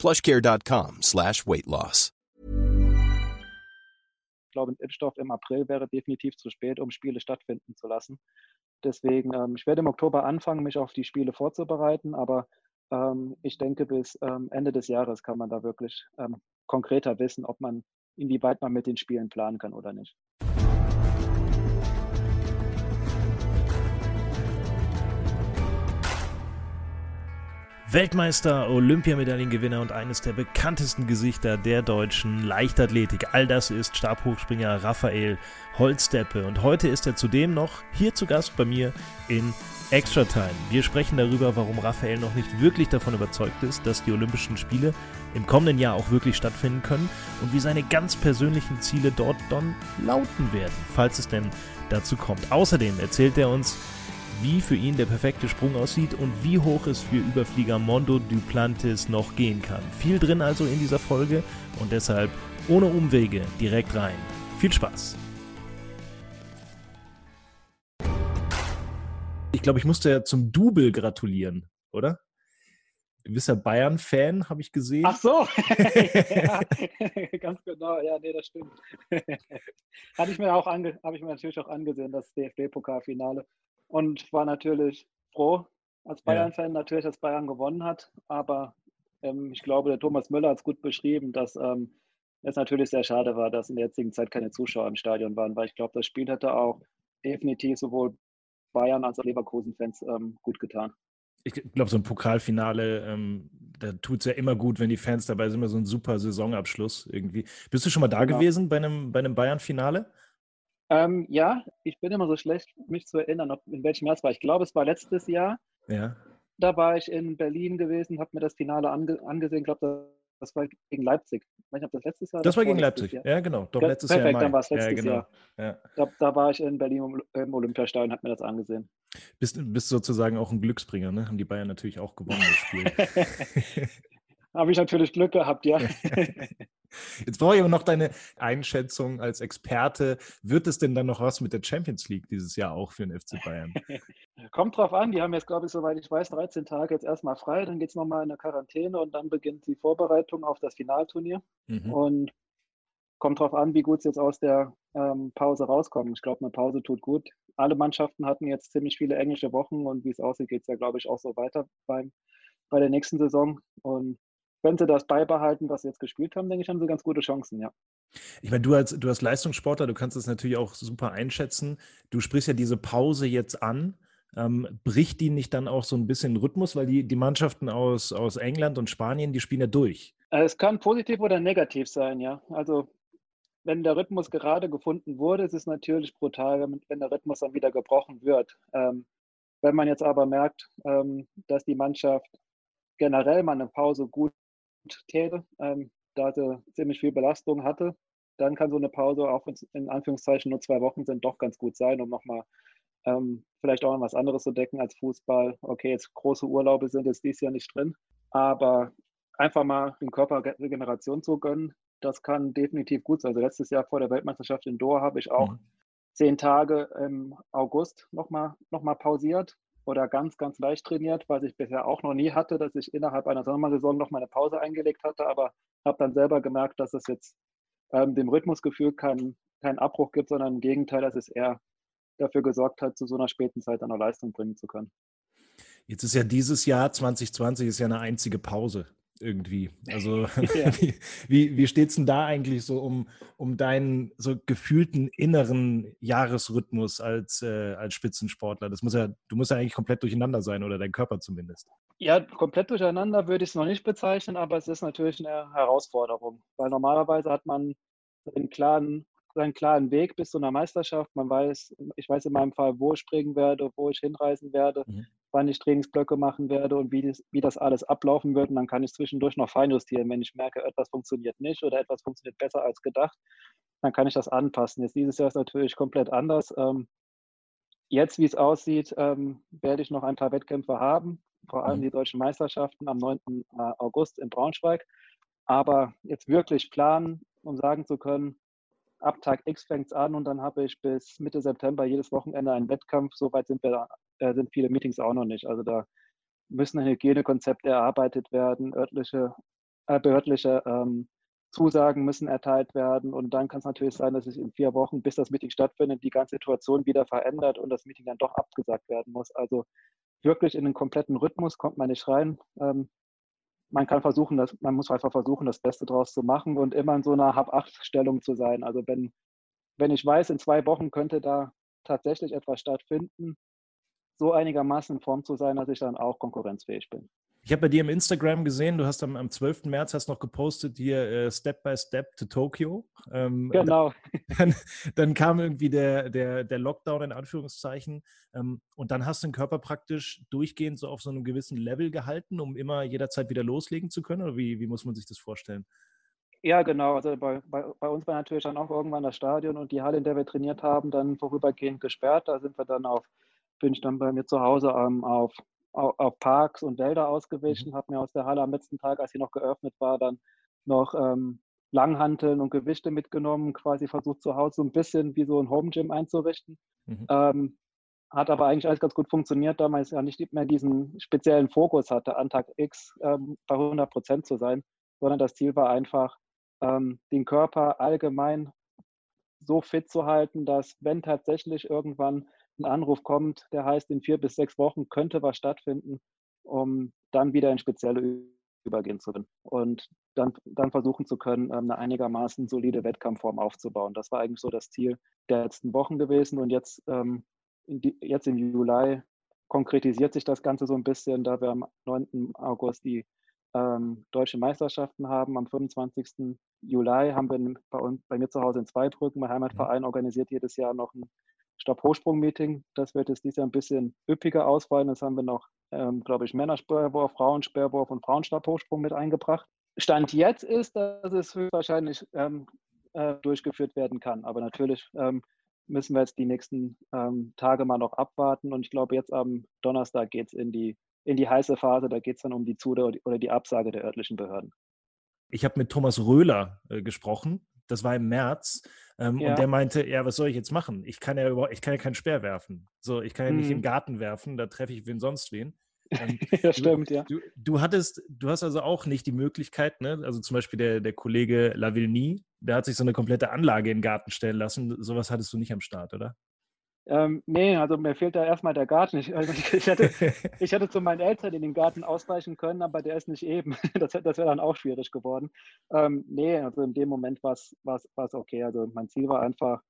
plushcare.com slash weight loss. Ich glaube, ein Impfstoff im April wäre definitiv zu spät, um Spiele stattfinden zu lassen. Deswegen, ähm, ich werde im Oktober anfangen, mich auf die Spiele vorzubereiten, aber ähm, ich denke, bis ähm, Ende des Jahres kann man da wirklich ähm, konkreter wissen, ob man, inwieweit man mit den Spielen planen kann oder nicht. Weltmeister, Olympiamedaillengewinner und eines der bekanntesten Gesichter der deutschen Leichtathletik. All das ist Stabhochspringer Raphael Holzdeppe. Und heute ist er zudem noch hier zu Gast bei mir in Extra Time. Wir sprechen darüber, warum Raphael noch nicht wirklich davon überzeugt ist, dass die Olympischen Spiele im kommenden Jahr auch wirklich stattfinden können und wie seine ganz persönlichen Ziele dort dann lauten werden, falls es denn dazu kommt. Außerdem erzählt er uns, wie für ihn der perfekte Sprung aussieht und wie hoch es für Überflieger Mondo Duplantis noch gehen kann. Viel drin also in dieser Folge und deshalb ohne Umwege direkt rein. Viel Spaß! Ich glaube, ich musste ja zum Double gratulieren, oder? Du bist ja Bayern-Fan, habe ich gesehen. Ach so, ja, ganz genau, ja, nee, das stimmt. Hatte ich mir auch habe ich mir natürlich auch angesehen, das DFB-Pokalfinale und war natürlich froh als Bayern-Fan natürlich, dass Bayern gewonnen hat. Aber ähm, ich glaube, der Thomas Müller hat es gut beschrieben, dass ähm, es natürlich sehr schade war, dass in der jetzigen Zeit keine Zuschauer im Stadion waren, weil ich glaube, das Spiel hätte auch definitiv sowohl Bayern als auch Leverkusen-Fans ähm, gut getan. Ich glaube, so ein Pokalfinale, ähm, da tut es ja immer gut, wenn die Fans dabei sind, immer so ein super Saisonabschluss irgendwie. Bist du schon mal da genau. gewesen bei einem, bei einem Bayern-Finale? Ähm, ja, ich bin immer so schlecht, mich zu erinnern, ob, in welchem Jahr es war. Ich glaube, es war letztes Jahr. Ja. Da war ich in Berlin gewesen, habe mir das Finale ange angesehen. Ich glaube, das war gegen Leipzig. Ich weiß nicht, ob das letztes Jahr Das war gegen Leipzig, Jahr. ja, genau. Doch, letztes Perfekt, Jahr dann war es letztes ja, genau. Jahr. Ja. Da, da, war ich in Berlin im Olympiastadion und habe mir das angesehen. Bist, bist sozusagen auch ein Glücksbringer, ne? Haben die Bayern natürlich auch gewonnen, das Spiel. Habe ich natürlich Glück gehabt, ja. Jetzt brauche ich aber noch deine Einschätzung als Experte. Wird es denn dann noch was mit der Champions League dieses Jahr auch für den FC Bayern? Kommt drauf an. Die haben jetzt, glaube ich, soweit ich weiß, 13 Tage jetzt erstmal frei. Dann geht es nochmal in eine Quarantäne und dann beginnt die Vorbereitung auf das Finalturnier. Mhm. Und kommt drauf an, wie gut sie jetzt aus der ähm, Pause rauskommen. Ich glaube, eine Pause tut gut. Alle Mannschaften hatten jetzt ziemlich viele englische Wochen und wie es aussieht, geht es ja, glaube ich, auch so weiter beim, bei der nächsten Saison. Und wenn sie das beibehalten, was sie jetzt gespielt haben, denke ich, haben sie ganz gute Chancen, ja. Ich meine, du als, du als Leistungssportler, du kannst das natürlich auch super einschätzen. Du sprichst ja diese Pause jetzt an. Ähm, bricht die nicht dann auch so ein bisschen Rhythmus, weil die, die Mannschaften aus, aus England und Spanien, die spielen ja durch. Äh, es kann positiv oder negativ sein, ja. Also wenn der Rhythmus gerade gefunden wurde, ist es natürlich brutal, wenn der Rhythmus dann wieder gebrochen wird. Ähm, wenn man jetzt aber merkt, ähm, dass die Mannschaft generell mal eine Pause gut täte, ähm, da sie ziemlich viel Belastung hatte, dann kann so eine Pause, auch in Anführungszeichen nur zwei Wochen sind, doch ganz gut sein, um nochmal ähm, vielleicht auch noch was anderes zu decken als Fußball. Okay, jetzt große Urlaube sind jetzt dieses Jahr nicht drin, aber einfach mal dem Körper Regeneration zu gönnen, das kann definitiv gut sein. Also letztes Jahr vor der Weltmeisterschaft in Doha habe ich auch mhm. zehn Tage im August nochmal noch mal pausiert oder ganz, ganz leicht trainiert, was ich bisher auch noch nie hatte, dass ich innerhalb einer Sommersaison noch mal eine Pause eingelegt hatte, aber habe dann selber gemerkt, dass es jetzt ähm, dem Rhythmusgefühl keinen kein Abbruch gibt, sondern im Gegenteil, dass es eher dafür gesorgt hat, zu so einer späten Zeit noch Leistung bringen zu können. Jetzt ist ja dieses Jahr 2020 ist ja eine einzige Pause irgendwie. Also ja. wie, wie, wie steht es denn da eigentlich so um, um deinen so gefühlten inneren Jahresrhythmus als, äh, als Spitzensportler? Das muss ja, du musst ja eigentlich komplett durcheinander sein oder dein Körper zumindest. Ja, komplett durcheinander würde ich es noch nicht bezeichnen, aber es ist natürlich eine Herausforderung, weil normalerweise hat man einen klaren seinen klaren Weg bis zu einer Meisterschaft. Man weiß, ich weiß in meinem Fall, wo ich springen werde, wo ich hinreisen werde, mhm. Wann ich Trainingsblöcke machen werde und wie das, wie das alles ablaufen wird. Und dann kann ich zwischendurch noch feinjustieren, wenn ich merke, etwas funktioniert nicht oder etwas funktioniert besser als gedacht. Dann kann ich das anpassen. Jetzt dieses Jahr ist natürlich komplett anders. Ähm, jetzt, wie es aussieht, ähm, werde ich noch ein paar Wettkämpfe haben, vor allem mhm. die deutschen Meisterschaften am 9. Äh, August in Braunschweig. Aber jetzt wirklich planen, um sagen zu können, ab Tag X fängt es an und dann habe ich bis Mitte September jedes Wochenende einen Wettkampf. Soweit sind wir, äh, sind viele Meetings auch noch nicht. Also da müssen Hygienekonzepte erarbeitet werden, örtliche, äh, behördliche ähm, Zusagen müssen erteilt werden und dann kann es natürlich sein, dass sich in vier Wochen, bis das Meeting stattfindet, die ganze Situation wieder verändert und das Meeting dann doch abgesagt werden muss. Also wirklich in den kompletten Rhythmus kommt man nicht rein. Ähm, man kann versuchen, das, man muss einfach versuchen, das Beste draus zu machen und immer in so einer Hab-Acht-Stellung zu sein. Also wenn, wenn ich weiß, in zwei Wochen könnte da tatsächlich etwas stattfinden, so einigermaßen in Form zu sein, dass ich dann auch konkurrenzfähig bin. Ich habe bei dir im Instagram gesehen, du hast am, am 12. März hast noch gepostet hier äh, Step by Step to Tokyo. Ähm, genau. Dann, dann, kam irgendwie der, der, der Lockdown in Anführungszeichen ähm, und dann hast du den Körper praktisch durchgehend so auf so einem gewissen Level gehalten, um immer jederzeit wieder loslegen zu können? Oder wie, wie muss man sich das vorstellen? Ja, genau. Also bei, bei, bei uns war natürlich dann auch irgendwann das Stadion und die Halle, in der wir trainiert haben, dann vorübergehend gesperrt. Da sind wir dann auf, bin ich dann bei mir zu Hause ähm, auf auf Parks und Wälder ausgewichen, mhm. habe mir aus der Halle am letzten Tag, als sie noch geöffnet war, dann noch ähm, Langhanteln und Gewichte mitgenommen, quasi versucht zu Hause so ein bisschen wie so ein Home Gym einzurichten. Mhm. Ähm, hat aber eigentlich alles ganz gut funktioniert, da man ja nicht mehr diesen speziellen Fokus hatte, an Tag X ähm, bei 100 Prozent zu sein, sondern das Ziel war einfach, ähm, den Körper allgemein so fit zu halten, dass wenn tatsächlich irgendwann ein Anruf kommt, der heißt, in vier bis sechs Wochen könnte was stattfinden, um dann wieder in spezielle übergehen zu können und dann, dann versuchen zu können, ähm, eine einigermaßen solide Wettkampfform aufzubauen. Das war eigentlich so das Ziel der letzten Wochen gewesen und jetzt, ähm, die, jetzt im Juli konkretisiert sich das Ganze so ein bisschen, da wir am 9. August die ähm, deutsche Meisterschaften haben. Am 25. Juli haben wir bei, uns, bei mir zu Hause in Zweibrücken, mein Heimatverein, organisiert jedes Jahr noch ein Stabhochsprung-Meeting. Das wird jetzt dieses Jahr ein bisschen üppiger ausfallen. Das haben wir noch, ähm, glaube ich, Männersperrwurf, Frauensperrwurf und Frauenstabhochsprung mit eingebracht. Stand jetzt ist, dass es höchstwahrscheinlich ähm, äh, durchgeführt werden kann. Aber natürlich ähm, müssen wir jetzt die nächsten ähm, Tage mal noch abwarten. Und ich glaube, jetzt am Donnerstag geht es in die, in die heiße Phase. Da geht es dann um die Zu- oder die Absage der örtlichen Behörden. Ich habe mit Thomas Röhler äh, gesprochen. Das war im März. Ähm, ja. Und der meinte, ja, was soll ich jetzt machen? Ich kann ja überhaupt, ich kann ja keinen Speer werfen. So, ich kann ja nicht hm. in den Garten werfen, da treffe ich wen sonst wen. Ähm, ja, stimmt, ja. Du, du, hattest, du hast also auch nicht die Möglichkeit, ne? also zum Beispiel der, der Kollege Lavigny, der hat sich so eine komplette Anlage in den Garten stellen lassen. Sowas hattest du nicht am Start, oder? Ähm, nee, also mir fehlt da erstmal der Garten. Ich, also ich, hätte, ich hätte zu meinen Eltern in den Garten ausweichen können, aber der ist nicht eben. Das, das wäre dann auch schwierig geworden. Ähm, nee, also in dem Moment war es okay. Also mein Ziel war einfach,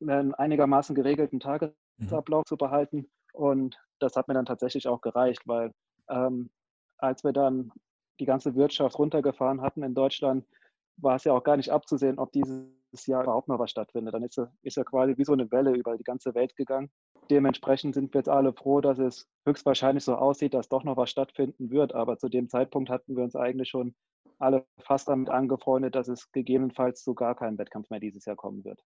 einen einigermaßen geregelten mhm. Tagesablauf mhm. zu behalten. Und das hat mir dann tatsächlich auch gereicht, weil ähm, als wir dann die ganze Wirtschaft runtergefahren hatten in Deutschland, war es ja auch gar nicht abzusehen, ob dieses Jahr überhaupt noch was stattfindet. Dann ist er, ist quasi wie so eine Welle über die ganze Welt gegangen. Dementsprechend sind wir jetzt alle froh, dass es höchstwahrscheinlich so aussieht, dass doch noch was stattfinden wird. Aber zu dem Zeitpunkt hatten wir uns eigentlich schon alle fast damit angefreundet, dass es gegebenenfalls zu gar keinem Wettkampf mehr dieses Jahr kommen wird.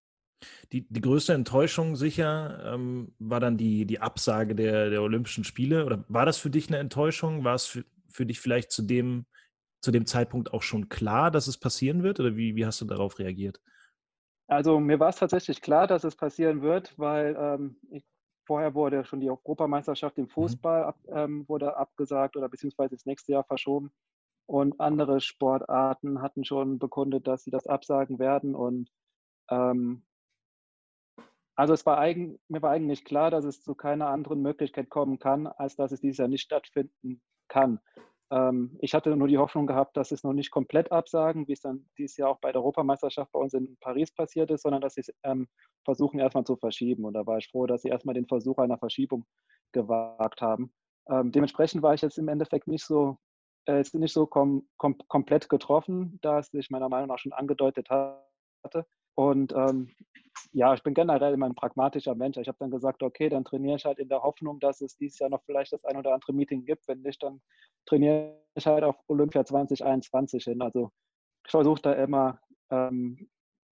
Die, die größte Enttäuschung sicher ähm, war dann die, die Absage der, der Olympischen Spiele. Oder war das für dich eine Enttäuschung? War es für, für dich vielleicht zu dem, zu dem Zeitpunkt auch schon klar, dass es passieren wird? Oder wie, wie hast du darauf reagiert? Also mir war es tatsächlich klar, dass es passieren wird, weil ähm, ich, vorher wurde schon die Europameisterschaft im mhm. Fußball ab, ähm, wurde abgesagt oder beziehungsweise das nächste Jahr verschoben. Und andere Sportarten hatten schon bekundet, dass sie das absagen werden. Und ähm, also es war eigen, mir war eigentlich klar, dass es zu keiner anderen Möglichkeit kommen kann, als dass es dieses Jahr nicht stattfinden kann. Ähm, ich hatte nur die Hoffnung gehabt, dass es noch nicht komplett absagen, wie es dann dieses Jahr auch bei der Europameisterschaft bei uns in Paris passiert ist, sondern dass sie es ähm, versuchen erstmal zu verschieben. Und da war ich froh, dass sie erstmal den Versuch einer Verschiebung gewagt haben. Ähm, dementsprechend war ich jetzt im Endeffekt nicht so, äh, nicht so kom kom komplett getroffen, da es sich meiner Meinung nach schon angedeutet hatte, Und ähm, ja, ich bin generell immer ein pragmatischer Mensch. Ich habe dann gesagt, okay, dann trainiere ich halt in der Hoffnung, dass es dieses Jahr noch vielleicht das ein oder andere Meeting gibt. Wenn nicht, dann trainiere ich halt auf Olympia 2021 hin. Also ich versuche da immer ähm,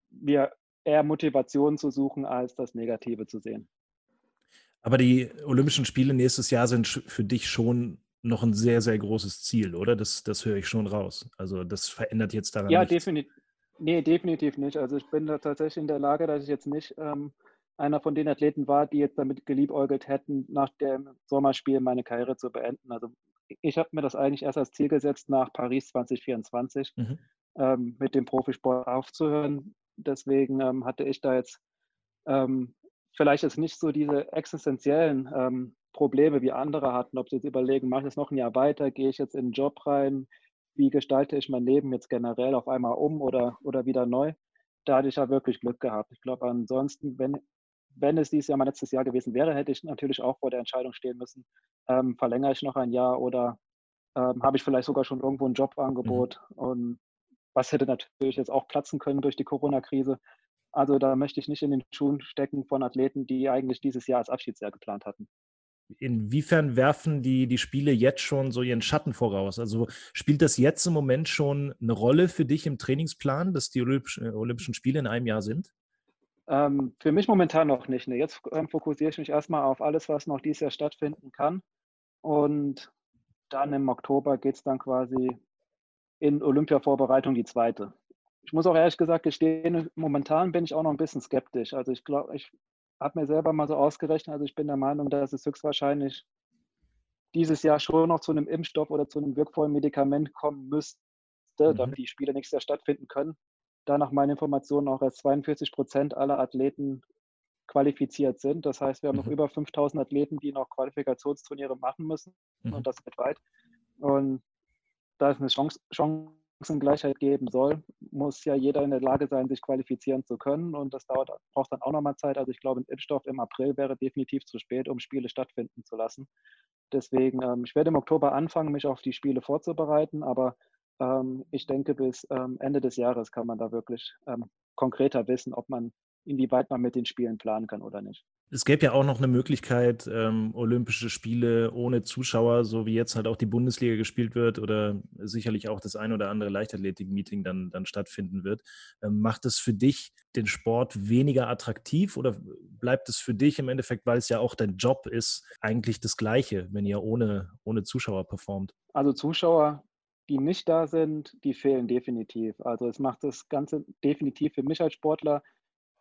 mir eher Motivation zu suchen, als das Negative zu sehen. Aber die Olympischen Spiele nächstes Jahr sind für dich schon noch ein sehr, sehr großes Ziel, oder? Das, das höre ich schon raus. Also das verändert jetzt daran ja, nichts. definitiv. Nee, definitiv nicht. Also ich bin da tatsächlich in der Lage, dass ich jetzt nicht ähm, einer von den Athleten war, die jetzt damit geliebäugelt hätten, nach dem Sommerspiel meine Karriere zu beenden. Also ich habe mir das eigentlich erst als Ziel gesetzt, nach Paris 2024 mhm. ähm, mit dem Profisport aufzuhören. Deswegen ähm, hatte ich da jetzt ähm, vielleicht jetzt nicht so diese existenziellen ähm, Probleme wie andere hatten, ob sie jetzt überlegen, mache ich das noch ein Jahr weiter, gehe ich jetzt in den Job rein, wie gestalte ich mein Leben jetzt generell auf einmal um oder, oder wieder neu. Da hatte ich ja wirklich Glück gehabt. Ich glaube, ansonsten, wenn, wenn es dieses Jahr mein letztes Jahr gewesen wäre, hätte ich natürlich auch vor der Entscheidung stehen müssen, ähm, verlängere ich noch ein Jahr oder ähm, habe ich vielleicht sogar schon irgendwo ein Jobangebot. Mhm. Und was hätte natürlich jetzt auch platzen können durch die Corona-Krise. Also da möchte ich nicht in den Schuhen stecken von Athleten, die eigentlich dieses Jahr als Abschiedsjahr geplant hatten inwiefern werfen die, die Spiele jetzt schon so ihren Schatten voraus? Also spielt das jetzt im Moment schon eine Rolle für dich im Trainingsplan, dass die Olympischen, äh, Olympischen Spiele in einem Jahr sind? Ähm, für mich momentan noch nicht. Ne. Jetzt ähm, fokussiere ich mich erstmal auf alles, was noch dieses Jahr stattfinden kann. Und dann im Oktober geht es dann quasi in Olympia-Vorbereitung die zweite. Ich muss auch ehrlich gesagt gestehen, momentan bin ich auch noch ein bisschen skeptisch. Also ich glaube, ich habe mir selber mal so ausgerechnet, also ich bin der Meinung, dass es höchstwahrscheinlich dieses Jahr schon noch zu einem Impfstoff oder zu einem wirkvollen Medikament kommen müsste, mhm. damit die Spiele nächstes Jahr stattfinden können. Da nach meinen Informationen auch erst 42 Prozent aller Athleten qualifiziert sind. Das heißt, wir haben mhm. noch über 5000 Athleten, die noch Qualifikationsturniere machen müssen mhm. und das weltweit. Und da ist eine Chance, Chance Chancengleichheit geben soll, muss ja jeder in der Lage sein, sich qualifizieren zu können. Und das dauert, braucht dann auch nochmal Zeit. Also ich glaube, ein Impfstoff im April wäre definitiv zu spät, um Spiele stattfinden zu lassen. Deswegen, ähm, ich werde im Oktober anfangen, mich auf die Spiele vorzubereiten, aber ähm, ich denke, bis ähm, Ende des Jahres kann man da wirklich ähm, konkreter wissen, ob man inwieweit man mit den Spielen planen kann oder nicht. Es gäbe ja auch noch eine Möglichkeit, ähm, Olympische Spiele ohne Zuschauer, so wie jetzt halt auch die Bundesliga gespielt wird oder sicherlich auch das ein oder andere Leichtathletik-Meeting dann, dann stattfinden wird. Ähm, macht es für dich den Sport weniger attraktiv oder bleibt es für dich im Endeffekt, weil es ja auch dein Job ist, eigentlich das Gleiche, wenn ihr ohne, ohne Zuschauer performt? Also Zuschauer die nicht da sind, die fehlen definitiv. Also es macht das Ganze definitiv für mich als Sportler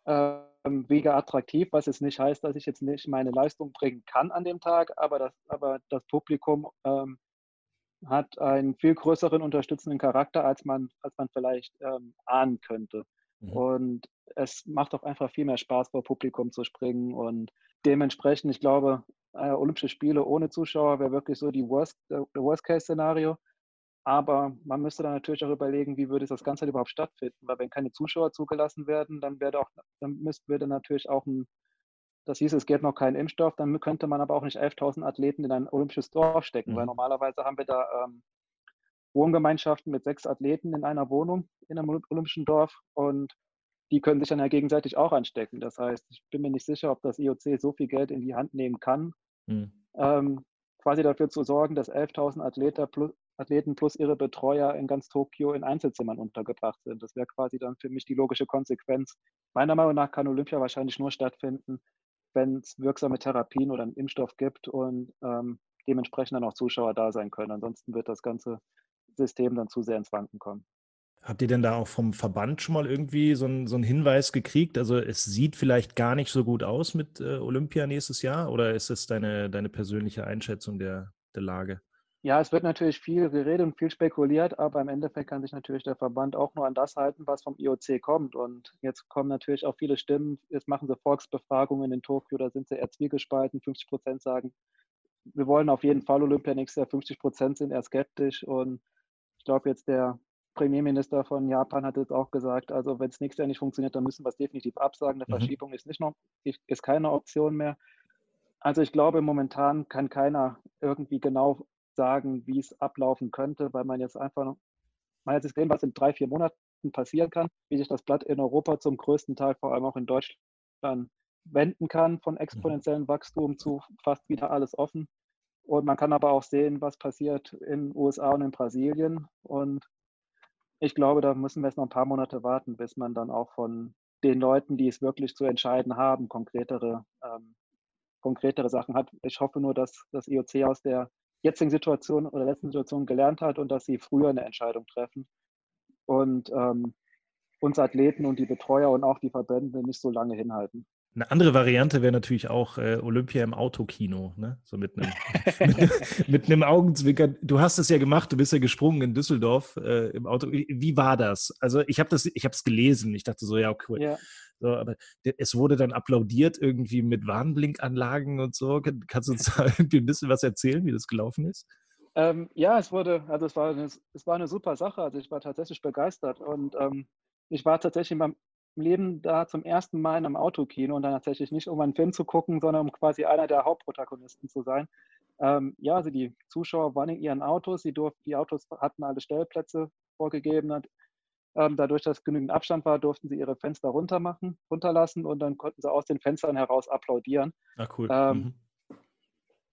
ähm, weniger attraktiv, was jetzt nicht heißt, dass ich jetzt nicht meine Leistung bringen kann an dem Tag, aber das, aber das Publikum ähm, hat einen viel größeren unterstützenden Charakter, als man, als man vielleicht ähm, ahnen könnte. Mhm. Und es macht auch einfach viel mehr Spaß, vor Publikum zu springen. Und dementsprechend, ich glaube, äh, Olympische Spiele ohne Zuschauer wäre wirklich so die Worst, äh, Worst-Case-Szenario. Aber man müsste dann natürlich auch überlegen, wie würde das Ganze überhaupt stattfinden. Weil wenn keine Zuschauer zugelassen werden, dann wäre auch, dann müsste, würde natürlich auch ein, das hieß, es gäbe noch keinen Impfstoff, dann könnte man aber auch nicht 11.000 Athleten in ein olympisches Dorf stecken, mhm. weil normalerweise haben wir da ähm, Wohngemeinschaften mit sechs Athleten in einer Wohnung in einem olympischen Dorf und die können sich dann ja gegenseitig auch anstecken. Das heißt, ich bin mir nicht sicher, ob das IOC so viel Geld in die Hand nehmen kann, mhm. ähm, quasi dafür zu sorgen, dass 11.000 Athleten plus, Athleten plus ihre Betreuer in ganz Tokio in Einzelzimmern untergebracht sind. Das wäre quasi dann für mich die logische Konsequenz. Meiner Meinung nach kann Olympia wahrscheinlich nur stattfinden, wenn es wirksame Therapien oder einen Impfstoff gibt und ähm, dementsprechend dann auch Zuschauer da sein können. Ansonsten wird das ganze System dann zu sehr ins Wanken kommen. Habt ihr denn da auch vom Verband schon mal irgendwie so einen, so einen Hinweis gekriegt? Also es sieht vielleicht gar nicht so gut aus mit äh, Olympia nächstes Jahr oder ist es deine, deine persönliche Einschätzung der, der Lage? Ja, es wird natürlich viel geredet und viel spekuliert, aber im Endeffekt kann sich natürlich der Verband auch nur an das halten, was vom IOC kommt. Und jetzt kommen natürlich auch viele Stimmen, jetzt machen sie Volksbefragungen in Tokio, da sind sie eher zwiegespalten. 50 Prozent sagen, wir wollen auf jeden Fall Olympia nächstes Jahr. 50 Prozent sind eher skeptisch. Und ich glaube, jetzt der Premierminister von Japan hat jetzt auch gesagt, also wenn es nächstes Jahr nicht funktioniert, dann müssen wir es definitiv absagen. Eine mhm. Verschiebung ist nicht noch, ist keine Option mehr. Also ich glaube, momentan kann keiner irgendwie genau sagen, wie es ablaufen könnte, weil man jetzt einfach, man hat jetzt gesehen, was in drei, vier Monaten passieren kann, wie sich das Blatt in Europa zum größten Teil, vor allem auch in Deutschland, wenden kann von mhm. exponentiellem Wachstum zu fast wieder alles offen. Und man kann aber auch sehen, was passiert in den USA und in Brasilien. Und ich glaube, da müssen wir jetzt noch ein paar Monate warten, bis man dann auch von den Leuten, die es wirklich zu entscheiden haben, konkretere, ähm, konkretere Sachen hat. Ich hoffe nur, dass das IOC aus der jetzigen Situation oder letzten Situation gelernt hat und dass sie früher eine Entscheidung treffen und ähm, uns Athleten und die Betreuer und auch die Verbände nicht so lange hinhalten. Eine andere Variante wäre natürlich auch äh, Olympia im Autokino, ne? So mit einem, mit, mit einem Augenzwinkern. Du hast es ja gemacht, du bist ja gesprungen in Düsseldorf äh, im Auto. Wie war das? Also ich habe das, ich habe es gelesen. Ich dachte so, ja, cool. Ja. So, aber es wurde dann applaudiert irgendwie mit Warnblinkanlagen und so. Kannst du uns da irgendwie ein bisschen was erzählen, wie das gelaufen ist? Ähm, ja, es wurde, also es war, eine, es war eine super Sache. Also ich war tatsächlich begeistert und ähm, ich war tatsächlich beim Leben da zum ersten Mal in einem Autokino und dann tatsächlich nicht, um einen Film zu gucken, sondern um quasi einer der Hauptprotagonisten zu sein. Ähm, ja, also die Zuschauer waren in ihren Autos, sie durften, die Autos hatten alle Stellplätze vorgegeben. Ähm, dadurch, dass genügend Abstand war, durften sie ihre Fenster runter machen, runterlassen und dann konnten sie aus den Fenstern heraus applaudieren. Ah, cool. Ähm, mhm.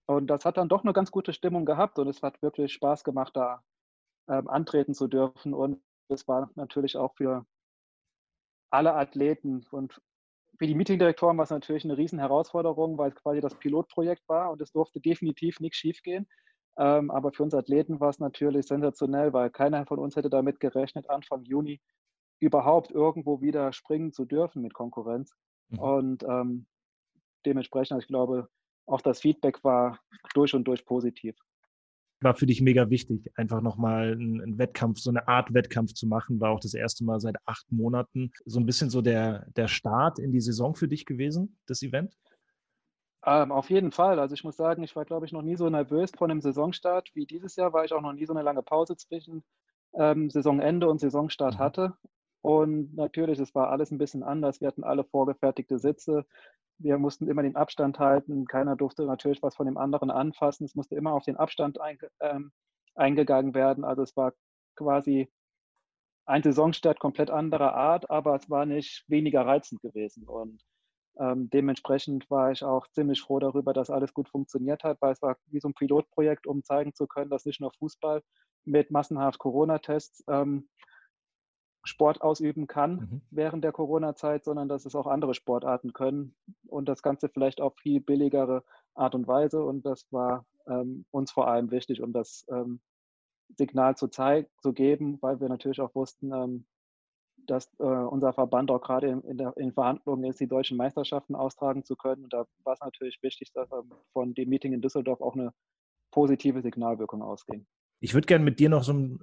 Und das hat dann doch eine ganz gute Stimmung gehabt und es hat wirklich Spaß gemacht, da ähm, antreten zu dürfen. Und es war natürlich auch für alle Athleten. Und für die Meetingdirektoren war es natürlich eine riesen Herausforderung, weil es quasi das Pilotprojekt war und es durfte definitiv nichts schiefgehen. Ähm, aber für uns Athleten war es natürlich sensationell, weil keiner von uns hätte damit gerechnet, Anfang Juni überhaupt irgendwo wieder springen zu dürfen mit Konkurrenz. Mhm. Und ähm, dementsprechend, also ich glaube, auch das Feedback war durch und durch positiv war für dich mega wichtig, einfach nochmal einen Wettkampf, so eine Art Wettkampf zu machen. War auch das erste Mal seit acht Monaten so ein bisschen so der, der Start in die Saison für dich gewesen, das Event? Ähm, auf jeden Fall. Also ich muss sagen, ich war, glaube ich, noch nie so nervös vor einem Saisonstart wie dieses Jahr, weil ich auch noch nie so eine lange Pause zwischen ähm, Saisonende und Saisonstart mhm. hatte. Und natürlich, es war alles ein bisschen anders. Wir hatten alle vorgefertigte Sitze wir mussten immer den Abstand halten. Keiner durfte natürlich was von dem anderen anfassen. Es musste immer auf den Abstand einge, ähm, eingegangen werden. Also es war quasi ein Saisonstart komplett anderer Art, aber es war nicht weniger reizend gewesen. Und ähm, dementsprechend war ich auch ziemlich froh darüber, dass alles gut funktioniert hat, weil es war wie so ein Pilotprojekt, um zeigen zu können, dass nicht nur Fußball mit massenhaft Corona-Tests ähm, Sport ausüben kann mhm. während der Corona-Zeit, sondern dass es auch andere Sportarten können und das Ganze vielleicht auf viel billigere Art und Weise. Und das war ähm, uns vor allem wichtig, um das ähm, Signal zu, zeigen, zu geben, weil wir natürlich auch wussten, ähm, dass äh, unser Verband auch gerade in, in, der, in, Verhandlungen ist, die deutschen Meisterschaften austragen zu können. Und da war es natürlich wichtig, dass ähm, von dem Meeting in Düsseldorf auch eine positive Signalwirkung ausging. Ich würde gerne mit dir noch so ein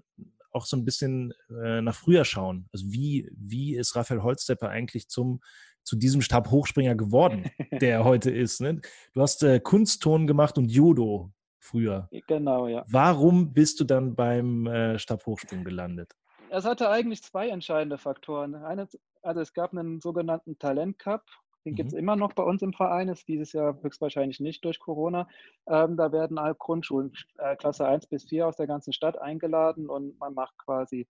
auch so ein bisschen äh, nach früher schauen. Also wie, wie ist Raphael Holzstepper eigentlich zum, zu diesem Stabhochspringer geworden, der er heute ist? Ne? Du hast äh, Kunstton gemacht und Judo früher. Genau, ja. Warum bist du dann beim äh, Stabhochsprung gelandet? Es hatte eigentlich zwei entscheidende Faktoren. Eine, also es gab einen sogenannten Talent Cup den gibt es mhm. immer noch bei uns im Verein, ist dieses Jahr höchstwahrscheinlich nicht durch Corona. Ähm, da werden alle Grundschulen, äh, Klasse 1 bis 4 aus der ganzen Stadt eingeladen und man macht quasi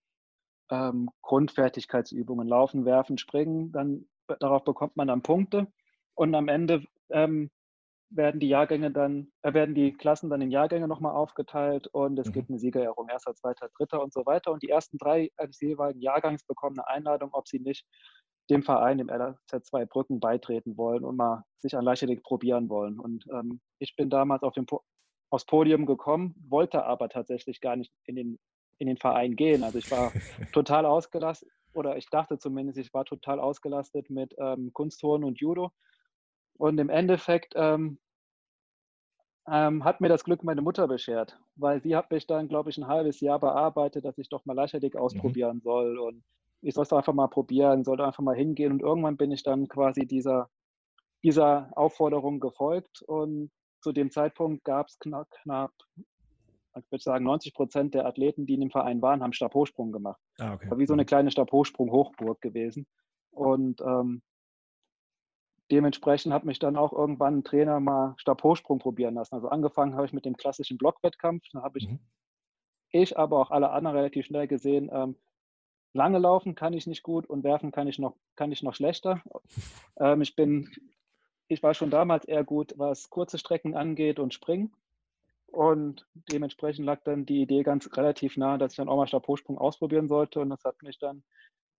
ähm, Grundfertigkeitsübungen, Laufen, Werfen, Springen. Dann darauf bekommt man dann Punkte und am Ende ähm, werden die Jahrgänge dann, äh, werden die Klassen dann in Jahrgänge nochmal aufgeteilt und es mhm. gibt eine Siegerehrung, erster, zweiter, dritter und so weiter. Und die ersten drei eines jeweiligen Jahrgangs bekommen eine Einladung, ob sie nicht dem Verein, dem LZ2 Brücken beitreten wollen und mal sich an Leichtathletik probieren wollen. Und ähm, ich bin damals auf dem po aufs Podium gekommen, wollte aber tatsächlich gar nicht in den, in den Verein gehen. Also ich war total ausgelastet, oder ich dachte zumindest, ich war total ausgelastet mit ähm, Kunstturnen und Judo. Und im Endeffekt ähm, ähm, hat mir das Glück meine Mutter beschert, weil sie hat mich dann, glaube ich, ein halbes Jahr bearbeitet, dass ich doch mal Leichtathletik mhm. ausprobieren mhm. soll. Und ich soll es einfach mal probieren, sollte einfach mal hingehen. Und irgendwann bin ich dann quasi dieser, dieser Aufforderung gefolgt. Und zu dem Zeitpunkt gab es knapp, knapp, ich würde sagen, 90 Prozent der Athleten, die in dem Verein waren, haben Stabhochsprung gemacht. Ah, okay. War wie so eine mhm. kleine Stabhochsprung-Hochburg gewesen. Und ähm, dementsprechend hat mich dann auch irgendwann ein Trainer mal Stabhochsprung probieren lassen. Also angefangen habe ich mit dem klassischen Blockwettkampf. Da habe ich, mhm. ich, aber auch alle anderen relativ schnell gesehen, ähm, lange laufen kann ich nicht gut und werfen kann ich noch, kann ich noch schlechter. Ähm, ich bin, ich war schon damals eher gut, was kurze Strecken angeht und Springen. Und dementsprechend lag dann die Idee ganz relativ nah, dass ich dann auch mal Stabhochsprung ausprobieren sollte. Und das hat mich dann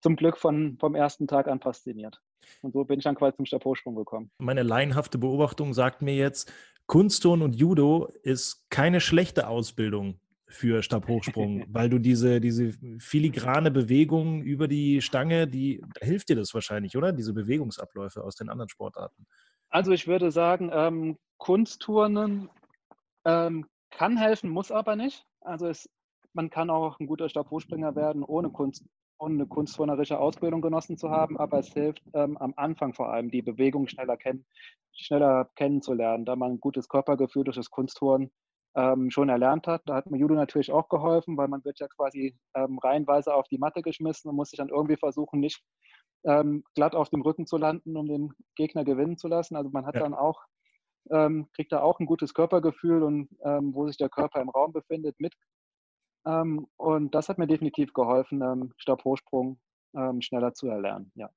zum Glück von, vom ersten Tag an fasziniert. Und so bin ich dann quasi zum Stabhochsprung gekommen. Meine laienhafte Beobachtung sagt mir jetzt, Kunstturnen und Judo ist keine schlechte Ausbildung für Stabhochsprung, weil du diese, diese filigrane Bewegung über die Stange, die hilft dir das wahrscheinlich, oder? Diese Bewegungsabläufe aus den anderen Sportarten. Also ich würde sagen, ähm, Kunstturnen ähm, kann helfen, muss aber nicht. Also es, man kann auch ein guter Stabhochspringer werden, ohne Kunst, ohne eine kunstturnerische Ausbildung genossen zu haben, aber es hilft ähm, am Anfang vor allem, die Bewegung schneller, kenn schneller kennenzulernen, da man ein gutes Körpergefühl durch das Kunstturnen ähm, schon erlernt hat. Da hat mir Judo natürlich auch geholfen, weil man wird ja quasi ähm, reihenweise auf die Matte geschmissen und muss sich dann irgendwie versuchen, nicht ähm, glatt auf dem Rücken zu landen, um den Gegner gewinnen zu lassen. Also man hat ja. dann auch, ähm, kriegt da auch ein gutes Körpergefühl und ähm, wo sich der Körper im Raum befindet mit. Ähm, und das hat mir definitiv geholfen, ähm, Stabhochsprung schneller zu erlernen, ja.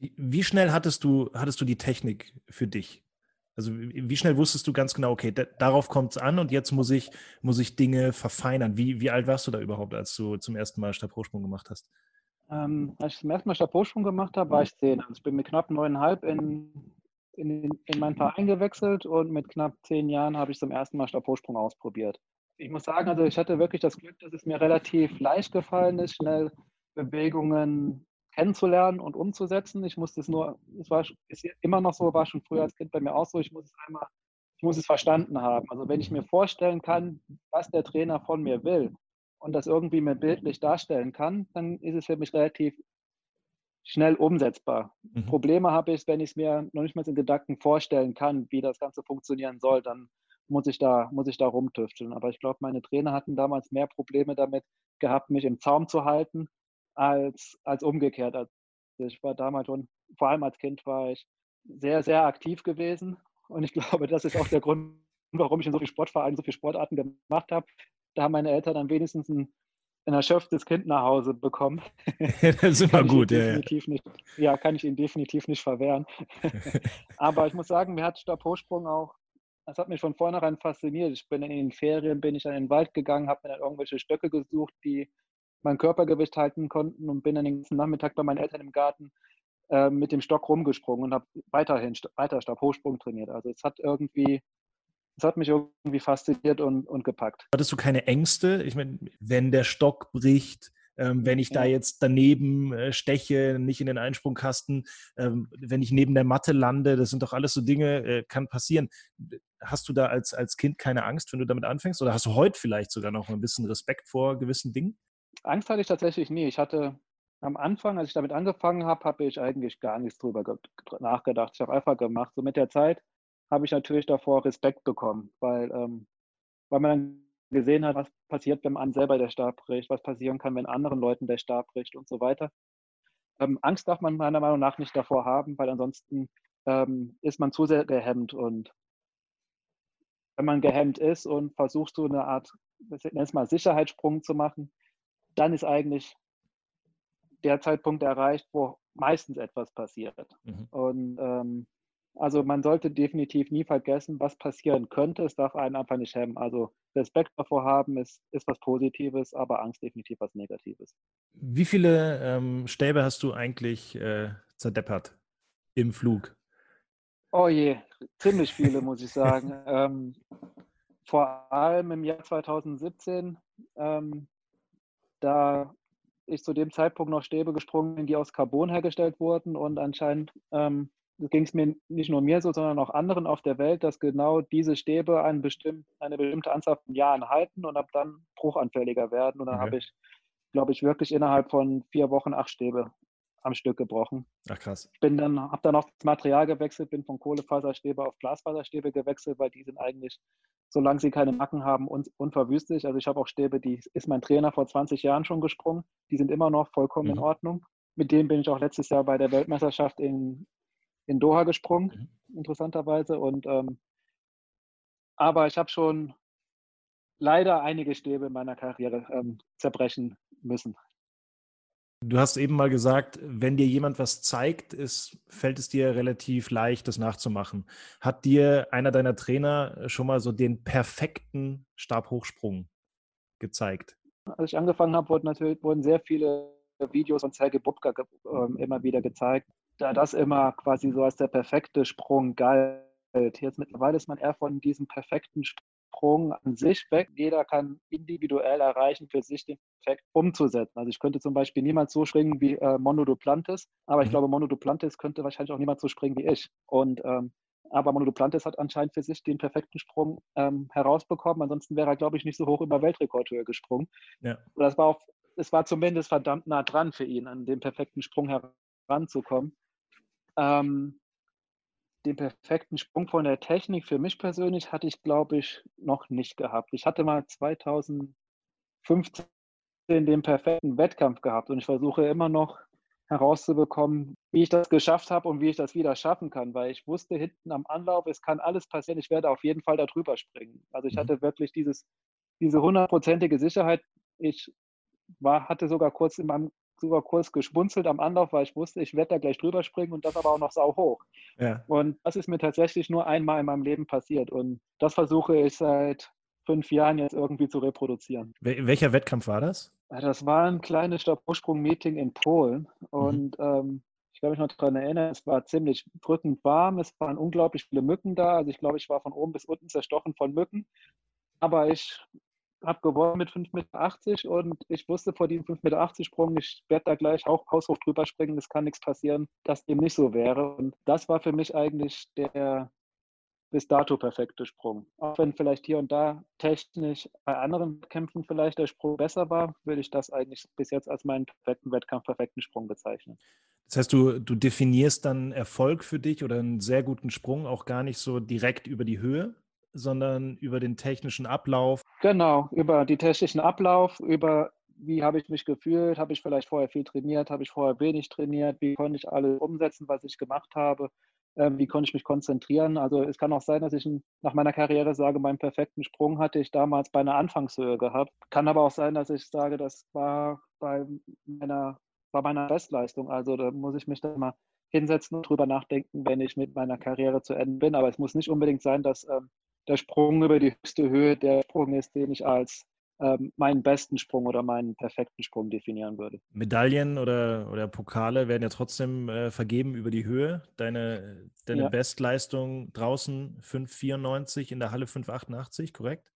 Wie, wie schnell hattest du, hattest du die Technik für dich? Also wie schnell wusstest du ganz genau, okay, darauf kommt es an und jetzt muss ich, muss ich Dinge verfeinern. Wie, wie alt warst du da überhaupt, als du zum ersten Mal Stabhochsprung gemacht hast? Ähm, als ich zum ersten Mal Stabhochsprung gemacht habe, war ich zehn. Also ich bin mit knapp neuneinhalb in, in, in meinen Verein gewechselt und mit knapp zehn Jahren habe ich zum ersten Mal Stabhochsprung ausprobiert. Ich muss sagen, also ich hatte wirklich das Glück, dass es mir relativ leicht gefallen ist, schnell Bewegungen kennenzulernen und umzusetzen. Ich musste es nur, es war ist immer noch so, war schon früher als Kind bei mir auch so, ich muss es einmal, ich muss es verstanden haben. Also wenn ich mir vorstellen kann, was der Trainer von mir will und das irgendwie mir bildlich darstellen kann, dann ist es für mich relativ schnell umsetzbar. Mhm. Probleme habe ich, wenn ich es mir noch nicht mal in Gedanken vorstellen kann, wie das Ganze funktionieren soll, dann muss ich da, muss ich da rumtüfteln. Aber ich glaube, meine Trainer hatten damals mehr Probleme damit gehabt, mich im Zaum zu halten als, als umgekehrt. Also ich war damals schon, vor allem als Kind war ich sehr, sehr aktiv gewesen. Und ich glaube, das ist auch der Grund, warum ich in so vielen Sportvereinen, so viele Sportarten gemacht habe. Da haben meine Eltern dann wenigstens ein, ein erschöpftes Kind nach Hause bekommen. das ist immer gut, ja. Definitiv ja. Nicht, ja, kann ich ihnen definitiv nicht verwehren. Aber ich muss sagen, mir hat Stabhochsprung auch, das hat mich von vornherein fasziniert. Ich bin in den Ferien, bin ich dann in den Wald gegangen, habe mir dann irgendwelche Stöcke gesucht, die mein Körpergewicht halten konnten und bin dann den ganzen Nachmittag bei meinen Eltern im Garten äh, mit dem Stock rumgesprungen und habe weiterhin weiter Stabhochsprung trainiert. Also es hat irgendwie, es hat mich irgendwie fasziniert und, und gepackt. Hattest du keine Ängste? Ich meine, wenn der Stock bricht, ähm, wenn ich da jetzt daneben äh, steche, nicht in den Einsprungkasten, ähm, wenn ich neben der Matte lande, das sind doch alles so Dinge, äh, kann passieren. Hast du da als, als Kind keine Angst, wenn du damit anfängst? Oder hast du heute vielleicht sogar noch ein bisschen Respekt vor gewissen Dingen? Angst hatte ich tatsächlich nie. Ich hatte am Anfang, als ich damit angefangen habe, habe ich eigentlich gar nichts drüber nachgedacht. Ich habe einfach gemacht. So mit der Zeit habe ich natürlich davor Respekt bekommen, weil, ähm, weil man dann gesehen hat, was passiert, wenn man selber der Stab bricht, was passieren kann, wenn anderen Leuten der Stab bricht und so weiter. Ähm, Angst darf man meiner Meinung nach nicht davor haben, weil ansonsten ähm, ist man zu sehr gehemmt. Und wenn man gehemmt ist und versucht, so eine Art, nenn es mal Sicherheitssprung zu machen, dann ist eigentlich der Zeitpunkt erreicht, wo meistens etwas passiert. Mhm. Und ähm, also man sollte definitiv nie vergessen, was passieren könnte. Es darf einen einfach nicht hemmen. Also Respekt davor haben ist, ist was Positives, aber Angst definitiv was Negatives. Wie viele ähm, Stäbe hast du eigentlich äh, zerdeppert im Flug? Oh je, ziemlich viele, muss ich sagen. ähm, vor allem im Jahr 2017 ähm, da ist zu dem Zeitpunkt noch Stäbe gesprungen, die aus Carbon hergestellt wurden und anscheinend ähm, ging es mir nicht nur mir so, sondern auch anderen auf der Welt, dass genau diese Stäbe eine, bestimm eine bestimmte Anzahl von Jahren halten und ab dann bruchanfälliger werden. Und dann okay. habe ich, glaube ich, wirklich innerhalb von vier Wochen acht Stäbe am Stück gebrochen. Ach krass. Ich bin dann, habe dann auch das Material gewechselt, bin von Kohlefaserstäbe auf Glasfaserstäbe gewechselt, weil die sind eigentlich solange sie keine Macken haben, un unverwüstlich. Also ich habe auch Stäbe, die ist mein Trainer vor 20 Jahren schon gesprungen. Die sind immer noch vollkommen mhm. in Ordnung. Mit denen bin ich auch letztes Jahr bei der Weltmeisterschaft in, in Doha gesprungen, mhm. interessanterweise. Und ähm, aber ich habe schon leider einige Stäbe in meiner Karriere ähm, zerbrechen müssen. Du hast eben mal gesagt, wenn dir jemand was zeigt, ist, fällt es dir relativ leicht, das nachzumachen. Hat dir einer deiner Trainer schon mal so den perfekten Stabhochsprung gezeigt? Als ich angefangen habe, wurden natürlich wurden sehr viele Videos von Sergei Bubka äh, immer wieder gezeigt, da das immer quasi so als der perfekte Sprung galt. Jetzt mittlerweile ist man eher von diesem perfekten Sprung an sich weg. Jeder kann individuell erreichen, für sich den Effekt umzusetzen. Also ich könnte zum Beispiel niemand so springen wie äh, Mono Duplantis, aber ich mhm. glaube, Mono Duplantis könnte wahrscheinlich auch niemand so springen wie ich. Und ähm, aber Mono Duplantis hat anscheinend für sich den perfekten Sprung ähm, herausbekommen. Ansonsten wäre er, glaube ich, nicht so hoch über Weltrekordhöhe gesprungen. Ja. Das war auch, es war zumindest verdammt nah dran für ihn, an den perfekten Sprung heranzukommen. Ähm, den perfekten Sprung von der Technik für mich persönlich hatte ich, glaube ich, noch nicht gehabt. Ich hatte mal 2015 den perfekten Wettkampf gehabt und ich versuche immer noch herauszubekommen, wie ich das geschafft habe und wie ich das wieder schaffen kann, weil ich wusste hinten am Anlauf, es kann alles passieren, ich werde auf jeden Fall darüber springen. Also ich mhm. hatte wirklich dieses, diese hundertprozentige Sicherheit. Ich war, hatte sogar kurz in meinem sogar kurz geschmunzelt am Anlauf, weil ich wusste, ich werde da gleich drüber springen und das aber auch noch sau hoch. Ja. Und das ist mir tatsächlich nur einmal in meinem Leben passiert und das versuche ich seit fünf Jahren jetzt irgendwie zu reproduzieren. Welcher Wettkampf war das? Das war ein kleines Stabhochsprung-Meeting in Polen und mhm. ähm, ich kann mich noch daran erinnern, es war ziemlich drückend warm, es waren unglaublich viele Mücken da, also ich glaube, ich war von oben bis unten zerstochen von Mücken, aber ich habe gewonnen mit 5,80 Meter und ich wusste vor diesem 5,80 Meter Sprung, ich werde da gleich auch haushoch drüber springen, es kann nichts passieren, dass dem nicht so wäre. Und das war für mich eigentlich der bis dato perfekte Sprung. Auch wenn vielleicht hier und da technisch bei anderen Kämpfen vielleicht der Sprung besser war, würde ich das eigentlich bis jetzt als meinen perfekten Wettkampf, perfekten Sprung bezeichnen. Das heißt, du, du definierst dann Erfolg für dich oder einen sehr guten Sprung auch gar nicht so direkt über die Höhe, sondern über den technischen Ablauf. Genau, über den technischen Ablauf, über wie habe ich mich gefühlt, habe ich vielleicht vorher viel trainiert, habe ich vorher wenig trainiert, wie konnte ich alles umsetzen, was ich gemacht habe, ähm, wie konnte ich mich konzentrieren. Also es kann auch sein, dass ich nach meiner Karriere sage, meinen perfekten Sprung hatte ich damals bei einer Anfangshöhe gehabt. Kann aber auch sein, dass ich sage, das war bei meiner, bei meiner Bestleistung. Also da muss ich mich dann mal hinsetzen und drüber nachdenken, wenn ich mit meiner Karriere zu Ende bin. Aber es muss nicht unbedingt sein, dass ähm, der Sprung über die höchste Höhe der Sprung ist, den ich als ähm, meinen besten Sprung oder meinen perfekten Sprung definieren würde. Medaillen oder, oder Pokale werden ja trotzdem äh, vergeben über die Höhe. Deine, deine ja. Bestleistung draußen 5,94 in der Halle 5,88, korrekt?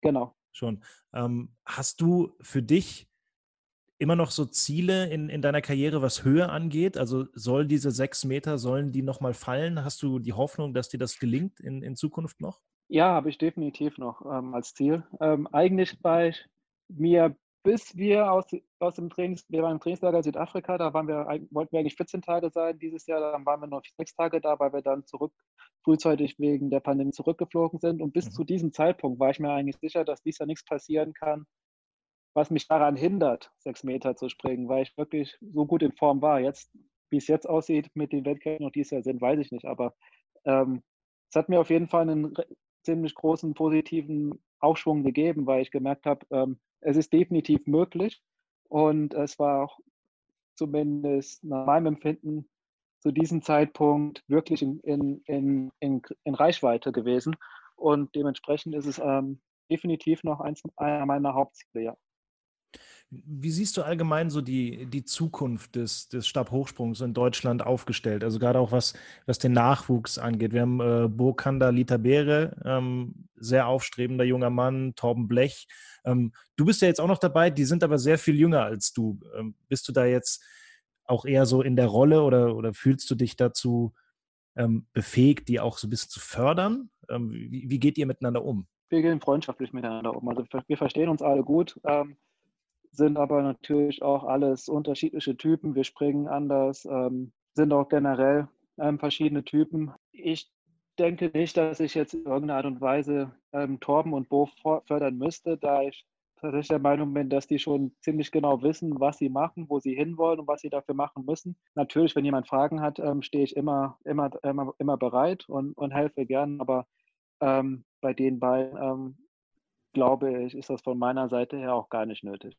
Genau. Schon. Ähm, hast du für dich immer noch so Ziele in, in deiner Karriere, was Höhe angeht? Also soll diese sechs Meter, sollen die nochmal fallen? Hast du die Hoffnung, dass dir das gelingt in, in Zukunft noch? Ja, habe ich definitiv noch ähm, als Ziel. Ähm, eigentlich bei mir, bis wir aus, aus dem Trainings, wir waren im Trainingslager Südafrika, da waren wir, wollten wir eigentlich 14 Tage sein dieses Jahr, dann waren wir noch sechs Tage da, weil wir dann zurück frühzeitig wegen der Pandemie zurückgeflogen sind. Und bis mhm. zu diesem Zeitpunkt war ich mir eigentlich sicher, dass dies ja nichts passieren kann, was mich daran hindert, sechs Meter zu springen, weil ich wirklich so gut in Form war. Jetzt, wie es jetzt aussieht mit den Wettkämpfen, die dies Jahr sind, weiß ich nicht. Aber ähm, es hat mir auf jeden Fall einen ziemlich großen positiven Aufschwung gegeben, weil ich gemerkt habe, ähm, es ist definitiv möglich. Und es war auch zumindest nach meinem Empfinden zu diesem Zeitpunkt wirklich in, in, in, in, in Reichweite gewesen. Und dementsprechend ist es ähm, definitiv noch eins, einer meiner Hauptziele, ja. Wie siehst du allgemein so die, die Zukunft des, des Stabhochsprungs in Deutschland aufgestellt? Also gerade auch was, was den Nachwuchs angeht. Wir haben äh, Burkanda Litabere, ähm, sehr aufstrebender junger Mann, Torben Blech. Ähm, du bist ja jetzt auch noch dabei, die sind aber sehr viel jünger als du. Ähm, bist du da jetzt auch eher so in der Rolle oder, oder fühlst du dich dazu ähm, befähigt, die auch so ein bisschen zu fördern? Ähm, wie, wie, geht ihr miteinander um? Wir gehen freundschaftlich miteinander um. Also wir verstehen uns alle gut. Ähm, sind aber natürlich auch alles unterschiedliche Typen. Wir springen anders, ähm, sind auch generell ähm, verschiedene Typen. Ich denke nicht, dass ich jetzt in irgendeiner Art und Weise ähm, Torben und Bo fördern müsste, da ich tatsächlich der Meinung bin, dass die schon ziemlich genau wissen, was sie machen, wo sie hinwollen und was sie dafür machen müssen. Natürlich, wenn jemand Fragen hat, ähm, stehe ich immer, immer, immer, immer bereit und, und helfe gern, aber ähm, bei den beiden ähm, glaube ich, ist das von meiner Seite her auch gar nicht nötig.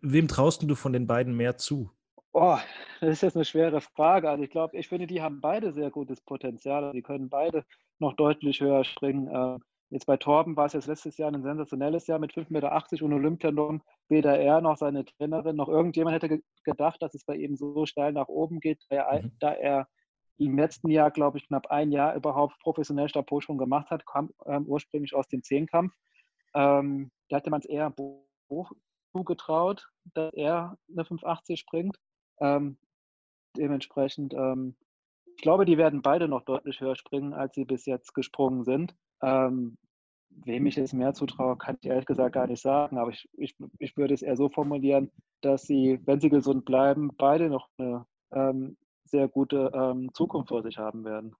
Wem traust du von den beiden mehr zu? Oh, das ist jetzt eine schwere Frage. Also ich glaube, ich finde, die haben beide sehr gutes Potenzial. Die können beide noch deutlich höher springen. Ähm, jetzt bei Torben war es jetzt letztes Jahr ein sensationelles Jahr mit 5,80 Meter und Olympianorm. Weder er noch seine Trainerin noch irgendjemand hätte gedacht, dass es bei ihm so steil nach oben geht, da er, mhm. da er im letzten Jahr, glaube ich, knapp ein Jahr überhaupt professionell Stabhochsprung gemacht hat, kam ähm, ursprünglich aus dem Zehnkampf. Ähm, da hätte man es eher hoch zugetraut, dass er eine 580 springt. Ähm, dementsprechend, ähm, ich glaube, die werden beide noch deutlich höher springen, als sie bis jetzt gesprungen sind. Ähm, wem ich jetzt mehr zutraue, kann ich ehrlich gesagt gar nicht sagen. Aber ich, ich, ich würde es eher so formulieren, dass sie, wenn sie gesund bleiben, beide noch eine ähm, sehr gute ähm, Zukunft vor sich haben werden.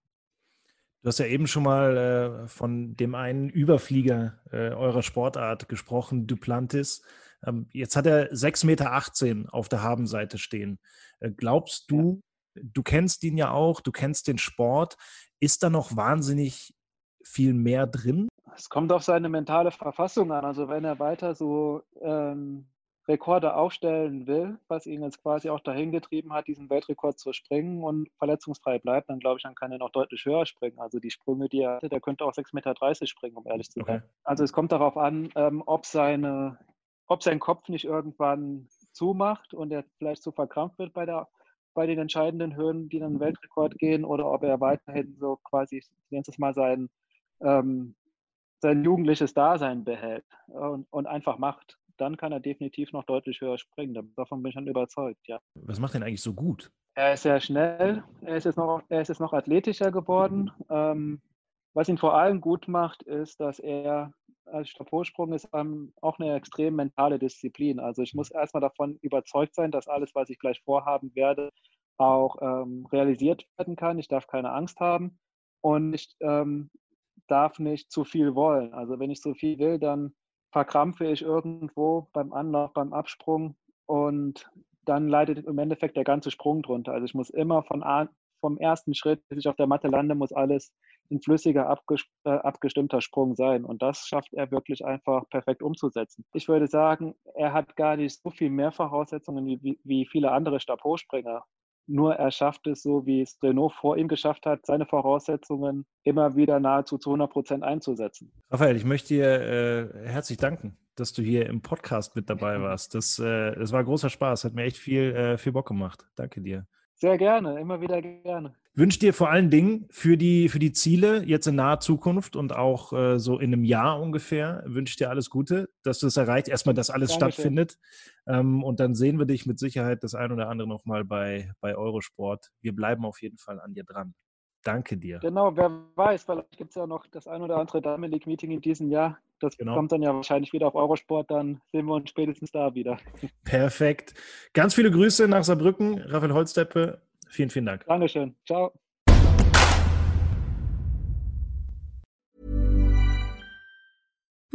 Du hast ja eben schon mal äh, von dem einen Überflieger äh, eurer Sportart gesprochen, Duplantis. Ähm, jetzt hat er 6,18 Meter auf der Habenseite stehen. Äh, glaubst du, ja. du kennst ihn ja auch, du kennst den Sport, ist da noch wahnsinnig viel mehr drin? Es kommt auf seine mentale Verfassung an. Also wenn er weiter so ähm, Rekorde aufstellen will, was ihn jetzt quasi auch dahin getrieben hat, diesen Weltrekord zu springen und verletzungsfrei bleibt, dann glaube ich, dann kann er noch deutlich höher springen. Also die Sprünge, die er hatte, der könnte auch 6,30 Meter springen, um ehrlich zu sein. Okay. Also es kommt darauf an, ähm, ob seine ob sein Kopf nicht irgendwann zumacht und er vielleicht zu verkrampft wird bei, der, bei den entscheidenden Höhen, die dann Weltrekord gehen, oder ob er weiterhin so quasi, ich nenne es mal, sein, ähm, sein jugendliches Dasein behält und, und einfach macht. Dann kann er definitiv noch deutlich höher springen. Davon bin ich dann überzeugt, ja. Was macht ihn eigentlich so gut? Er ist sehr schnell, er ist jetzt noch, er ist jetzt noch athletischer geworden. Ähm, was ihn vor allem gut macht, ist, dass er als Stabhochsprung ist ähm, auch eine extrem mentale Disziplin. Also ich muss erstmal davon überzeugt sein, dass alles, was ich gleich vorhaben werde, auch ähm, realisiert werden kann. Ich darf keine Angst haben und ich ähm, darf nicht zu viel wollen. Also wenn ich zu viel will, dann verkrampfe ich irgendwo beim Anlauf, beim Absprung und dann leidet im Endeffekt der ganze Sprung drunter. Also ich muss immer von vom ersten Schritt, bis ich auf der Matte lande, muss alles ein flüssiger, äh, abgestimmter Sprung sein. Und das schafft er wirklich einfach perfekt umzusetzen. Ich würde sagen, er hat gar nicht so viel mehr Voraussetzungen wie, wie viele andere Stabhochspringer. Nur er schafft es so, wie es Renault vor ihm geschafft hat, seine Voraussetzungen immer wieder nahezu zu 100 Prozent einzusetzen. Raphael, ich möchte dir äh, herzlich danken, dass du hier im Podcast mit dabei warst. Das, äh, das war großer Spaß, hat mir echt viel, äh, viel Bock gemacht. Danke dir. Sehr gerne, immer wieder gerne. Wünsche dir vor allen Dingen für die, für die Ziele jetzt in naher Zukunft und auch äh, so in einem Jahr ungefähr, wünsche dir alles Gute, dass du es erreicht. Erstmal, dass alles Dankeschön. stattfindet. Ähm, und dann sehen wir dich mit Sicherheit das ein oder andere nochmal bei, bei Eurosport. Wir bleiben auf jeden Fall an dir dran. Danke dir. Genau, wer weiß, vielleicht gibt es ja noch das ein oder andere Diamond League Meeting in diesem Jahr. Das genau. kommt dann ja wahrscheinlich wieder auf Eurosport, dann sehen wir uns spätestens da wieder. Perfekt. Ganz viele Grüße nach Saarbrücken, Raphael Holzdeppe. Vielen, vielen Dank. Dankeschön. Ciao.